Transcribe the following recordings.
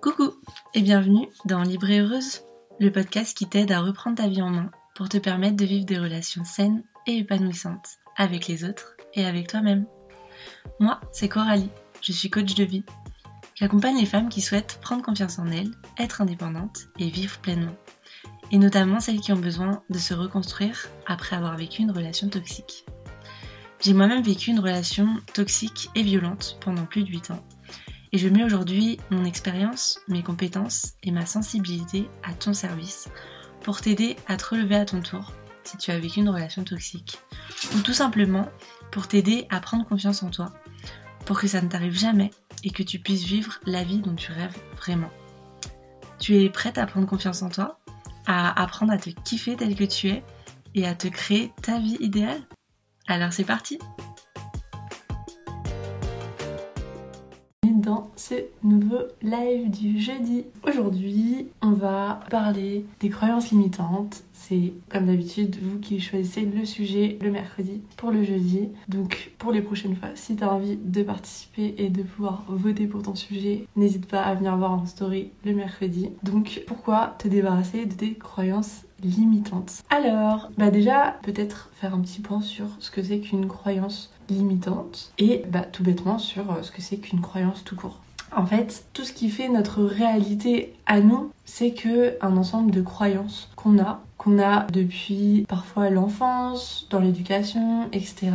Coucou et bienvenue dans Libre Heureuse, le podcast qui t'aide à reprendre ta vie en main pour te permettre de vivre des relations saines et épanouissantes avec les autres et avec toi-même. Moi, c'est Coralie, je suis coach de vie. J'accompagne les femmes qui souhaitent prendre confiance en elles, être indépendantes et vivre pleinement. Et notamment celles qui ont besoin de se reconstruire après avoir vécu une relation toxique. J'ai moi-même vécu une relation toxique et violente pendant plus de 8 ans. Et je mets aujourd'hui mon expérience, mes compétences et ma sensibilité à ton service pour t'aider à te relever à ton tour si tu as vécu une relation toxique. Ou tout simplement pour t'aider à prendre confiance en toi, pour que ça ne t'arrive jamais et que tu puisses vivre la vie dont tu rêves vraiment. Tu es prête à prendre confiance en toi, à apprendre à te kiffer tel que tu es et à te créer ta vie idéale? Alors c'est parti dans ce nouveau live du jeudi. Aujourd'hui, on va parler des croyances limitantes. C'est comme d'habitude vous qui choisissez le sujet le mercredi pour le jeudi. Donc pour les prochaines fois, si tu as envie de participer et de pouvoir voter pour ton sujet, n'hésite pas à venir voir en story le mercredi. Donc pourquoi te débarrasser de tes croyances limitantes? Alors, bah déjà, peut-être faire un petit point sur ce que c'est qu'une croyance limitante et bah, tout bêtement sur euh, ce que c'est qu'une croyance tout court. En fait, tout ce qui fait notre réalité à nous, c'est que un ensemble de croyances qu'on a qu'on a depuis parfois l'enfance, dans l'éducation, etc.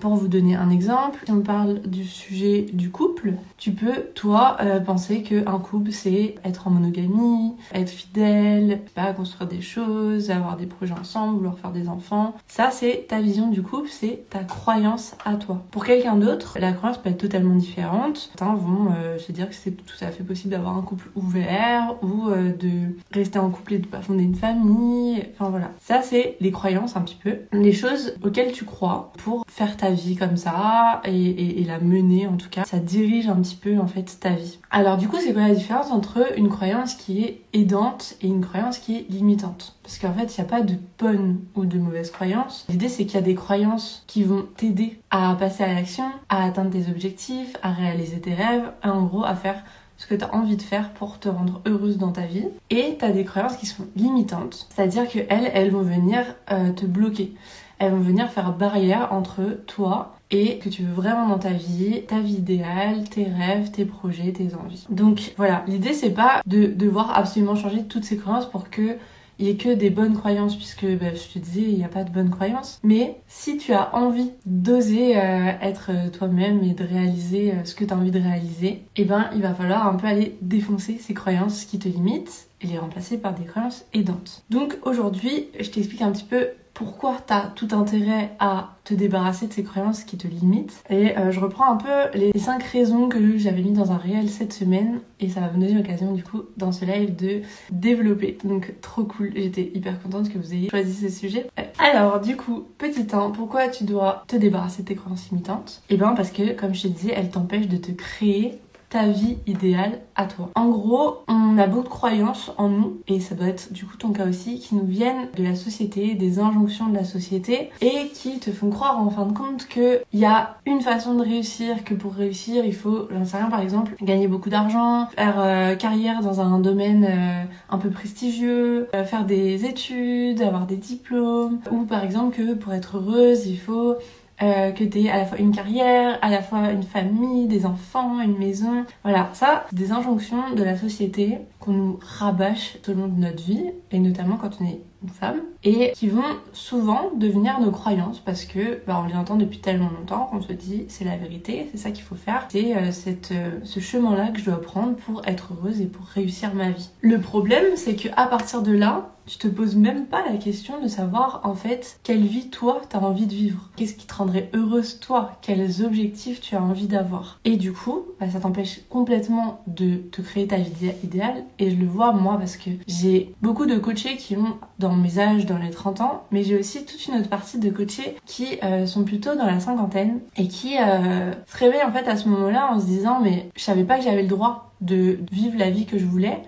Pour vous donner un exemple, si on parle du sujet du couple, tu peux, toi, euh, penser qu'un couple, c'est être en monogamie, être fidèle, pas construire des choses, avoir des projets ensemble, vouloir faire des enfants. Ça, c'est ta vision du couple, c'est ta croyance à toi. Pour quelqu'un d'autre, la croyance peut être totalement différente. Certains vont euh, se dire que c'est tout à fait possible d'avoir un couple ouvert ou euh, de rester en couple et de pas fonder une famille Enfin voilà. Ça, c'est les croyances un petit peu. Les choses auxquelles tu crois pour faire ta vie comme ça et, la mener en tout cas. Ça dirige un petit peu en fait ta vie. Alors du coup, c'est quoi la différence entre une croyance qui est aidante et une croyance qui est limitante? Parce qu'en fait, il n'y a pas de bonne ou de mauvaise croyance. L'idée, c'est qu'il y a des croyances qui vont t'aider à passer à l'action, à atteindre tes objectifs, à réaliser tes rêves, en gros à faire ce que tu as envie de faire pour te rendre heureuse dans ta vie. Et tu as des croyances qui sont limitantes, c'est-à-dire qu'elles, elles vont venir euh, te bloquer. Elles vont venir faire barrière entre toi et que tu veux vraiment dans ta vie, ta vie idéale, tes rêves, tes projets, tes envies. Donc voilà, l'idée c'est pas de devoir absolument changer toutes ces croyances pour que il n'y a que des bonnes croyances, puisque bah, je te disais, il n'y a pas de bonnes croyances. Mais si tu as envie d'oser euh, être toi-même et de réaliser euh, ce que tu as envie de réaliser, eh ben, il va falloir un peu aller défoncer ces croyances qui te limitent et les remplacer par des croyances aidantes. Donc aujourd'hui, je t'explique un petit peu pourquoi tu as tout intérêt à te débarrasser de ces croyances qui te limitent. Et euh, je reprends un peu les 5 raisons que j'avais mis dans un réel cette semaine et ça va me donner l'occasion du coup dans ce live de développer. Donc trop cool, j'étais hyper contente que vous ayez choisi ce sujet. Euh, alors du coup, petit 1, pourquoi tu dois te débarrasser de tes croyances limitantes? Eh bien parce que comme je te disais, elles t'empêchent de te créer ta vie idéale à toi. En gros, on a beaucoup de croyances en nous, et ça doit être du coup ton cas aussi, qui nous viennent de la société, des injonctions de la société, et qui te font croire en fin de compte qu'il y a une façon de réussir, que pour réussir, il faut, j'en sais rien par exemple, gagner beaucoup d'argent, faire euh, carrière dans un domaine euh, un peu prestigieux, euh, faire des études, avoir des diplômes, ou par exemple que pour être heureuse, il faut euh, que tu à la fois une carrière, à la fois une famille, des enfants, une maison. Voilà, ça, des injonctions de la société qu'on nous rabâche tout au long de notre vie, et notamment quand on est une femme, et qui vont souvent devenir nos croyances parce que bah, on les entend depuis tellement longtemps qu'on se dit c'est la vérité, c'est ça qu'il faut faire, c'est euh, euh, ce chemin-là que je dois prendre pour être heureuse et pour réussir ma vie. Le problème, c'est que à partir de là, tu te poses même pas la question de savoir en fait quelle vie toi t'as envie de vivre. Qu'est-ce qui te rendrait heureuse toi? Quels objectifs tu as envie d'avoir? Et du coup, bah, ça t'empêche complètement de te créer ta vie idéale. Et je le vois moi parce que j'ai beaucoup de coachés qui ont dans mes âges, dans les 30 ans, mais j'ai aussi toute une autre partie de coachés qui euh, sont plutôt dans la cinquantaine et qui euh, se réveillent en fait à ce moment-là en se disant mais je savais pas que j'avais le droit de vivre la vie que je voulais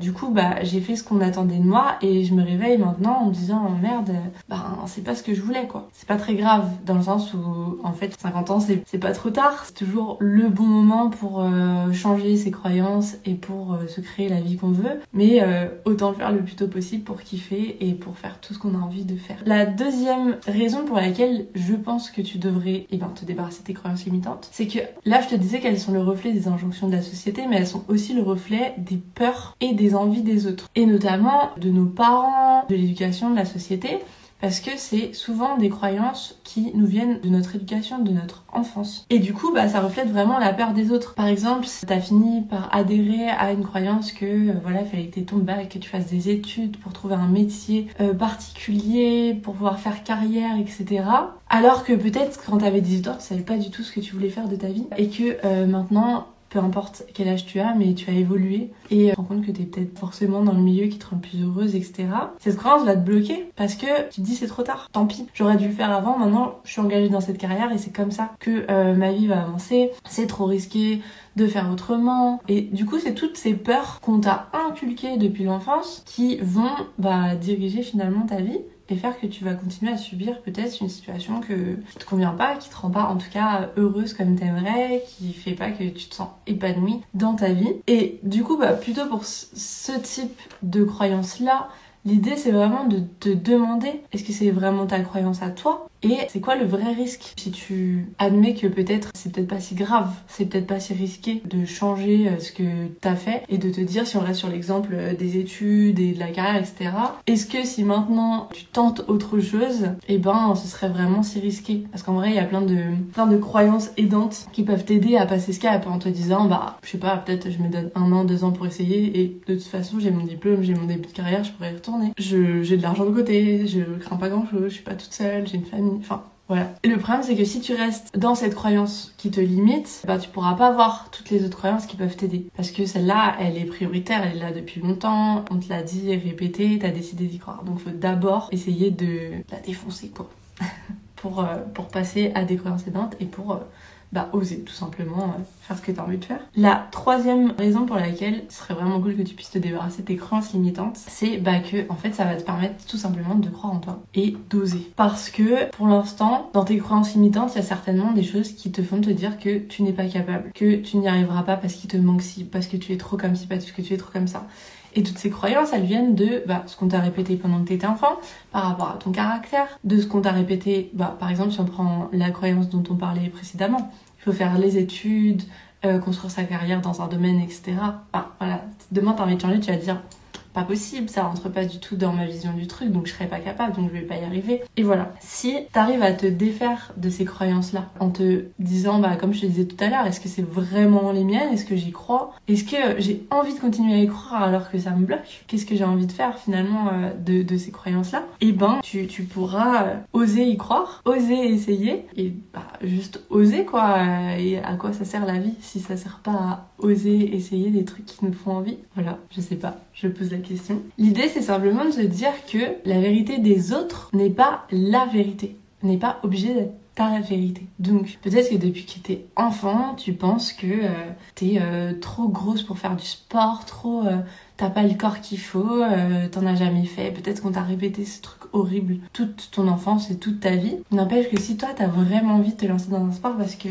Du coup, bah, j'ai fait ce qu'on attendait de moi et je me réveille maintenant en me disant oh, merde, bah, c'est pas ce que je voulais quoi. C'est pas très grave dans le sens où en fait 50 ans c'est pas trop tard, c'est toujours le bon moment pour euh, changer ses croyances et pour euh, se créer la vie qu'on veut, mais euh, autant le faire le plus tôt possible pour kiffer et pour faire tout ce qu'on a envie de faire. La deuxième raison pour laquelle je pense que tu devrais eh ben, te débarrasser de tes croyances limitantes, c'est que là je te disais qu'elles sont le reflet des injonctions de la société, mais elles sont aussi le reflet des peurs et des envies des autres. Et notamment de nos parents, de l'éducation de la société parce que c'est souvent des croyances qui nous viennent de notre éducation, de notre enfance. Et du coup, bah, ça reflète vraiment la peur des autres. Par exemple, si t'as fini par adhérer à une croyance que, euh, voilà, il fallait que tu ton bac, que tu fasses des études pour trouver un métier euh, particulier, pour pouvoir faire carrière, etc. Alors que peut-être quand t'avais 18 ans, tu savais pas du tout ce que tu voulais faire de ta vie et que euh, maintenant peu importe quel âge tu as, mais tu as évolué et tu te rends compte que tu es peut-être forcément dans le milieu qui te rend plus heureuse, etc. Cette croyance va te bloquer parce que tu te dis c'est trop tard, tant pis, j'aurais dû le faire avant, maintenant je suis engagée dans cette carrière et c'est comme ça que euh, ma vie va avancer, c'est trop risqué de faire autrement. Et du coup, c'est toutes ces peurs qu'on t'a inculquées depuis l'enfance qui vont bah, diriger finalement ta vie et faire que tu vas continuer à subir peut-être une situation que, qui te convient pas, qui te rend pas en tout cas heureuse comme t'aimerais, qui fait pas que tu te sens épanouie dans ta vie. Et du coup, bah, plutôt pour ce type de croyance là, l'idée c'est vraiment de te demander est-ce que c'est vraiment ta croyance à toi et c'est quoi le vrai risque? Si tu admets que peut-être c'est peut-être pas si grave, c'est peut-être pas si risqué de changer euh, ce que t'as fait et de te dire si on reste sur l'exemple euh, des études et de la carrière, etc. Est-ce que si maintenant tu tentes autre chose, et eh ben ce serait vraiment si risqué? Parce qu'en vrai il y a plein de plein de croyances aidantes qui peuvent t'aider à passer ce cap en te disant bah je sais pas peut-être je me donne un an, deux ans pour essayer et de toute façon j'ai mon diplôme, j'ai mon début de carrière, je pourrais y retourner. J'ai de l'argent de côté, je crains pas grand chose, je suis pas toute seule, j'ai une famille Enfin, voilà. Et le problème, c'est que si tu restes dans cette croyance qui te limite, bah, tu pourras pas voir toutes les autres croyances qui peuvent t'aider. Parce que celle-là, elle est prioritaire, elle est là depuis longtemps, on te l'a dit, répété, t'as décidé d'y croire. Donc, faut d'abord essayer de la défoncer, quoi. pour, euh, pour passer à des croyances aidantes et pour euh, bah, oser tout simplement euh, faire ce que tu as envie de faire. La troisième raison pour laquelle ce serait vraiment cool que tu puisses te débarrasser de tes croyances limitantes, c'est bah, que en fait ça va te permettre tout simplement de croire en toi et d'oser. Parce que pour l'instant, dans tes croyances limitantes, il y a certainement des choses qui te font te dire que tu n'es pas capable, que tu n'y arriveras pas parce qu'il te manque ci, parce que tu es trop comme ci, parce que tu es trop comme ça. Et toutes ces croyances, elles viennent de bah, ce qu'on t'a répété pendant que t'étais enfant, par rapport à ton caractère, de ce qu'on t'a répété, bah, par exemple, si on prend la croyance dont on parlait précédemment, il faut faire les études, euh, construire sa carrière dans un domaine, etc. Enfin, voilà, demain t'as envie de changer, tu vas dire pas possible, ça rentre pas du tout dans ma vision du truc, donc je serais pas capable, donc je vais pas y arriver. Et voilà. Si t'arrives à te défaire de ces croyances-là, en te disant, bah, comme je te disais tout à l'heure, est-ce que c'est vraiment les miennes? Est-ce que j'y crois? Est-ce que j'ai envie de continuer à y croire alors que ça me bloque? Qu'est-ce que j'ai envie de faire finalement euh, de, de, ces croyances-là? Et eh ben, tu, tu pourras euh, oser y croire, oser essayer, et bah, juste oser quoi. Et à quoi ça sert la vie si ça sert pas à oser essayer des trucs qui nous font envie? Voilà, je sais pas je pose la L'idée, c'est simplement de se dire que la vérité des autres n'est pas la vérité, n'est pas obligée d'être ta vérité. Donc peut-être que depuis que t'es enfant, tu penses que euh, t'es euh, trop grosse pour faire du sport, trop euh, t'as pas le corps qu'il faut, t'en as jamais fait. Peut-être qu'on t'a répété ce truc horrible toute ton enfance et toute ta vie. N'empêche que si toi t'as vraiment envie de te lancer dans un sport parce que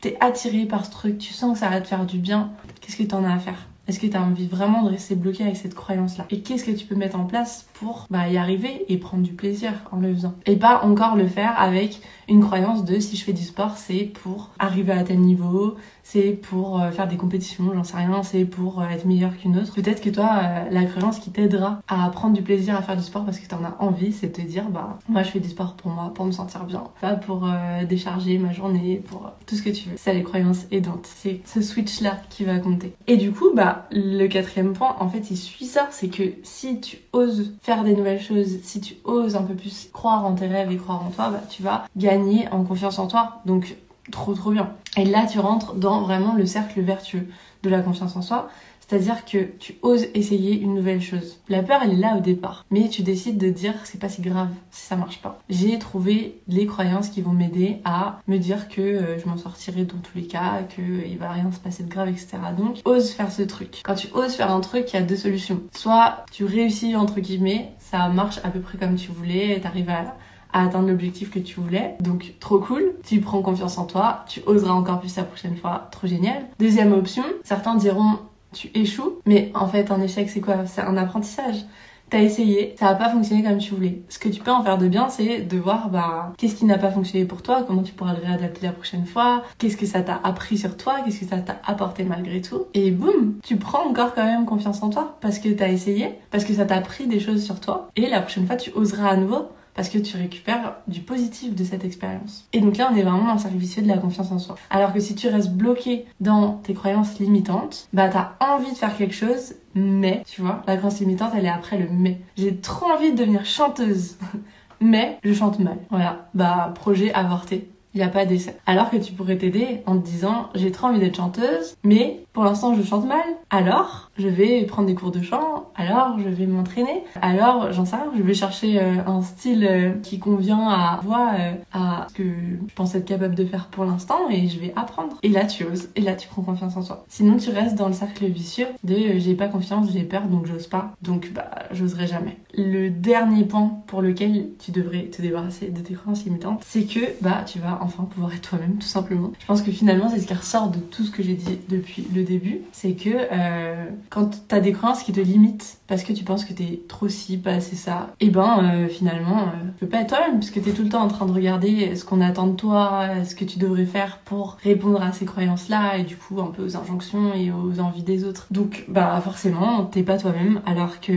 t'es attiré par ce truc, tu sens que ça va te faire du bien, qu'est-ce que t'en as à faire? Est-ce que tu as envie vraiment de rester bloqué avec cette croyance-là Et qu'est-ce que tu peux mettre en place pour bah, y arriver et prendre du plaisir en le faisant Et pas encore le faire avec une croyance de si je fais du sport, c'est pour arriver à tel niveau, c'est pour euh, faire des compétitions, j'en sais rien, c'est pour euh, être meilleur qu'une autre. Peut-être que toi, euh, la croyance qui t'aidera à prendre du plaisir à faire du sport parce que t'en as envie, c'est de te dire, bah, moi je fais du sport pour moi, pour me sentir bien, pas pour décharger ma journée, pour tout ce que tu veux. C'est les croyances aidantes. C'est ce switch-là qui va compter. Et du coup, bah, le quatrième point, en fait, il suit ça, c'est que si tu oses faire des nouvelles choses, si tu oses un peu plus croire en tes rêves et croire en toi, bah, tu vas gagner en confiance en toi. Donc, trop trop bien. Et là, tu rentres dans vraiment le cercle vertueux de la confiance en soi. C'est-à-dire que tu oses essayer une nouvelle chose. La peur, elle est là au départ. Mais tu décides de dire c'est pas si grave si ça marche pas. J'ai trouvé les croyances qui vont m'aider à me dire que euh, je m'en sortirai dans tous les cas, qu'il va rien se passer de grave, etc. Donc, ose faire ce truc. Quand tu oses faire un truc, il y a deux solutions. Soit tu réussis entre guillemets, ça marche à peu près comme tu voulais, t'arrives à à atteindre l'objectif que tu voulais. Donc trop cool, tu prends confiance en toi, tu oseras encore plus la prochaine fois, trop génial. Deuxième option, certains diront tu échoues, mais en fait un échec c'est quoi? C'est un apprentissage. T'as essayé, ça a pas fonctionné comme tu voulais. Ce que tu peux en faire de bien, c'est de voir bah qu'est-ce qui n'a pas fonctionné pour toi, comment tu pourras le réadapter la prochaine fois, qu'est-ce que ça t'a appris sur toi, qu'est-ce que ça t'a apporté malgré tout? Et boum, tu prends encore quand même confiance en toi parce que t'as essayé, parce que ça t'a appris des choses sur toi. Et la prochaine fois, tu oseras à nouveau parce que tu récupères du positif de cette expérience. Et donc là, on est vraiment dans le cercle de la confiance en soi. Alors que si tu restes bloqué dans tes croyances limitantes, bah t'as envie de faire quelque chose, mais, tu vois, la croyance limitante, elle est après le mais. J'ai trop envie de devenir chanteuse, mais je chante mal. Voilà, bah projet avorté il n'y a pas d'essai. Alors que tu pourrais t'aider en te disant j'ai trop envie d'être chanteuse, mais pour l'instant je chante mal. Alors je vais prendre des cours de chant, alors je vais m'entraîner, alors j'en sais rien, je vais chercher euh, un style euh, qui convient à voix, euh, à ce que je pense être capable de faire pour l'instant et je vais apprendre. Et là tu oses, et là tu prends confiance en toi. Sinon tu restes dans le cercle vicieux de j'ai pas confiance, j'ai peur donc j'ose pas, donc bah j'oserai jamais. Le dernier point pour lequel tu devrais te débarrasser de tes croyances limitantes, c'est que bah tu vas enfin pouvoir être toi-même tout simplement. Je pense que finalement c'est ce qui ressort de tout ce que j'ai dit depuis le début, c'est que euh, quand t'as des croyances qui te limitent parce que tu penses que t'es trop ci, pas assez ça, et eh ben euh, finalement euh, tu peux pas être toi-même puisque t'es tout le temps en train de regarder ce qu'on attend de toi, ce que tu devrais faire pour répondre à ces croyances-là et du coup un peu aux injonctions et aux envies des autres. Donc bah forcément t'es pas toi-même alors que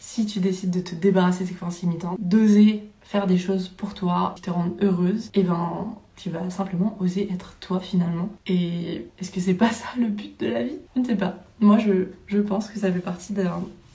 si tu décides de te débarrasser de ces croyances limitantes, d'oser faire des choses pour toi qui te rendent heureuse, et eh ben tu vas simplement oser être toi finalement. Et est-ce que c'est pas ça le but de la vie? Je ne sais pas. Moi je, pense que ça fait partie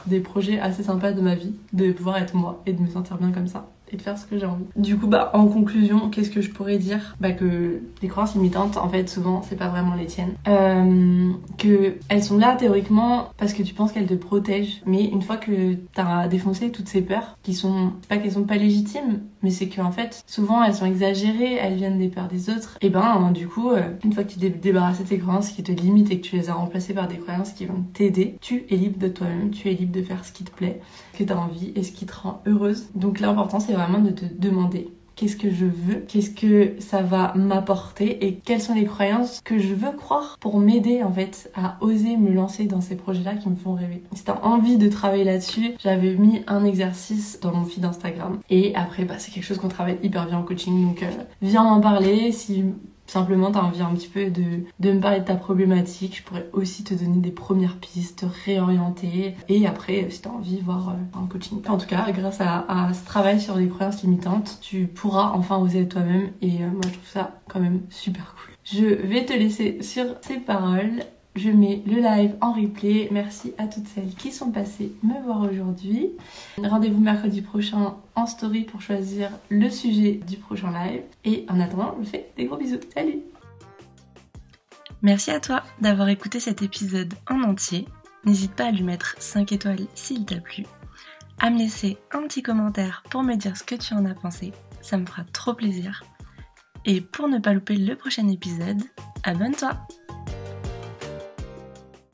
des projets assez sympas de ma vie, de pouvoir être moi et de me sentir bien comme ça et de faire ce que j'ai envie. Du coup, bah, en conclusion, qu'est-ce que je pourrais dire? Bah, que les croyances limitantes, en fait, souvent, c'est pas vraiment les tiennes. Euh, que elles sont là théoriquement parce que tu penses qu'elles te protègent, mais une fois que t'as défoncé toutes ces peurs, qui sont pas qu'elles sont pas légitimes, mais c'est qu'en fait, souvent, elles sont exagérées, elles viennent des peurs des autres. Et ben, du coup, euh, une fois que tu de tes croyances qui te limitent et que tu les as remplacées par des croyances qui vont t'aider, tu es libre de toi-même, tu es libre de faire ce qui te plaît, ce que t'as envie et ce qui te rend heureuse. Donc l'important, c'est vraiment de te demander qu'est-ce que je veux, qu'est-ce que ça va m'apporter? Et quelles sont les croyances que je veux croire pour m'aider en fait à oser me lancer dans ces projets-là qui me font rêver? T'as envie de travailler là-dessus, j'avais mis un exercice dans mon feed Instagram et après bah, c'est quelque chose qu'on travaille hyper bien en coaching. Donc euh, viens m'en parler. Si simplement t'as envie un petit peu de, de me parler de ta problématique, je pourrais aussi te donner des premières pistes, réorienter et après si t'as envie voir euh, un coaching. En tout cas, grâce à, ce travail sur les croyances limitantes, tu pourras enfin oser toi-même et euh, moi je trouve ça quand même super cool. Je vais te laisser sur ces paroles je mets le live en replay. Merci à toutes celles qui sont passées me voir aujourd'hui. Rendez-vous mercredi prochain en story pour choisir le sujet du prochain live. Et en attendant, je vous fais des gros bisous. Salut Merci à toi d'avoir écouté cet épisode en entier. N'hésite pas à lui mettre 5 étoiles s'il t'a plu. À me laisser un petit commentaire pour me dire ce que tu en as pensé. Ça me fera trop plaisir. Et pour ne pas louper le prochain épisode, abonne-toi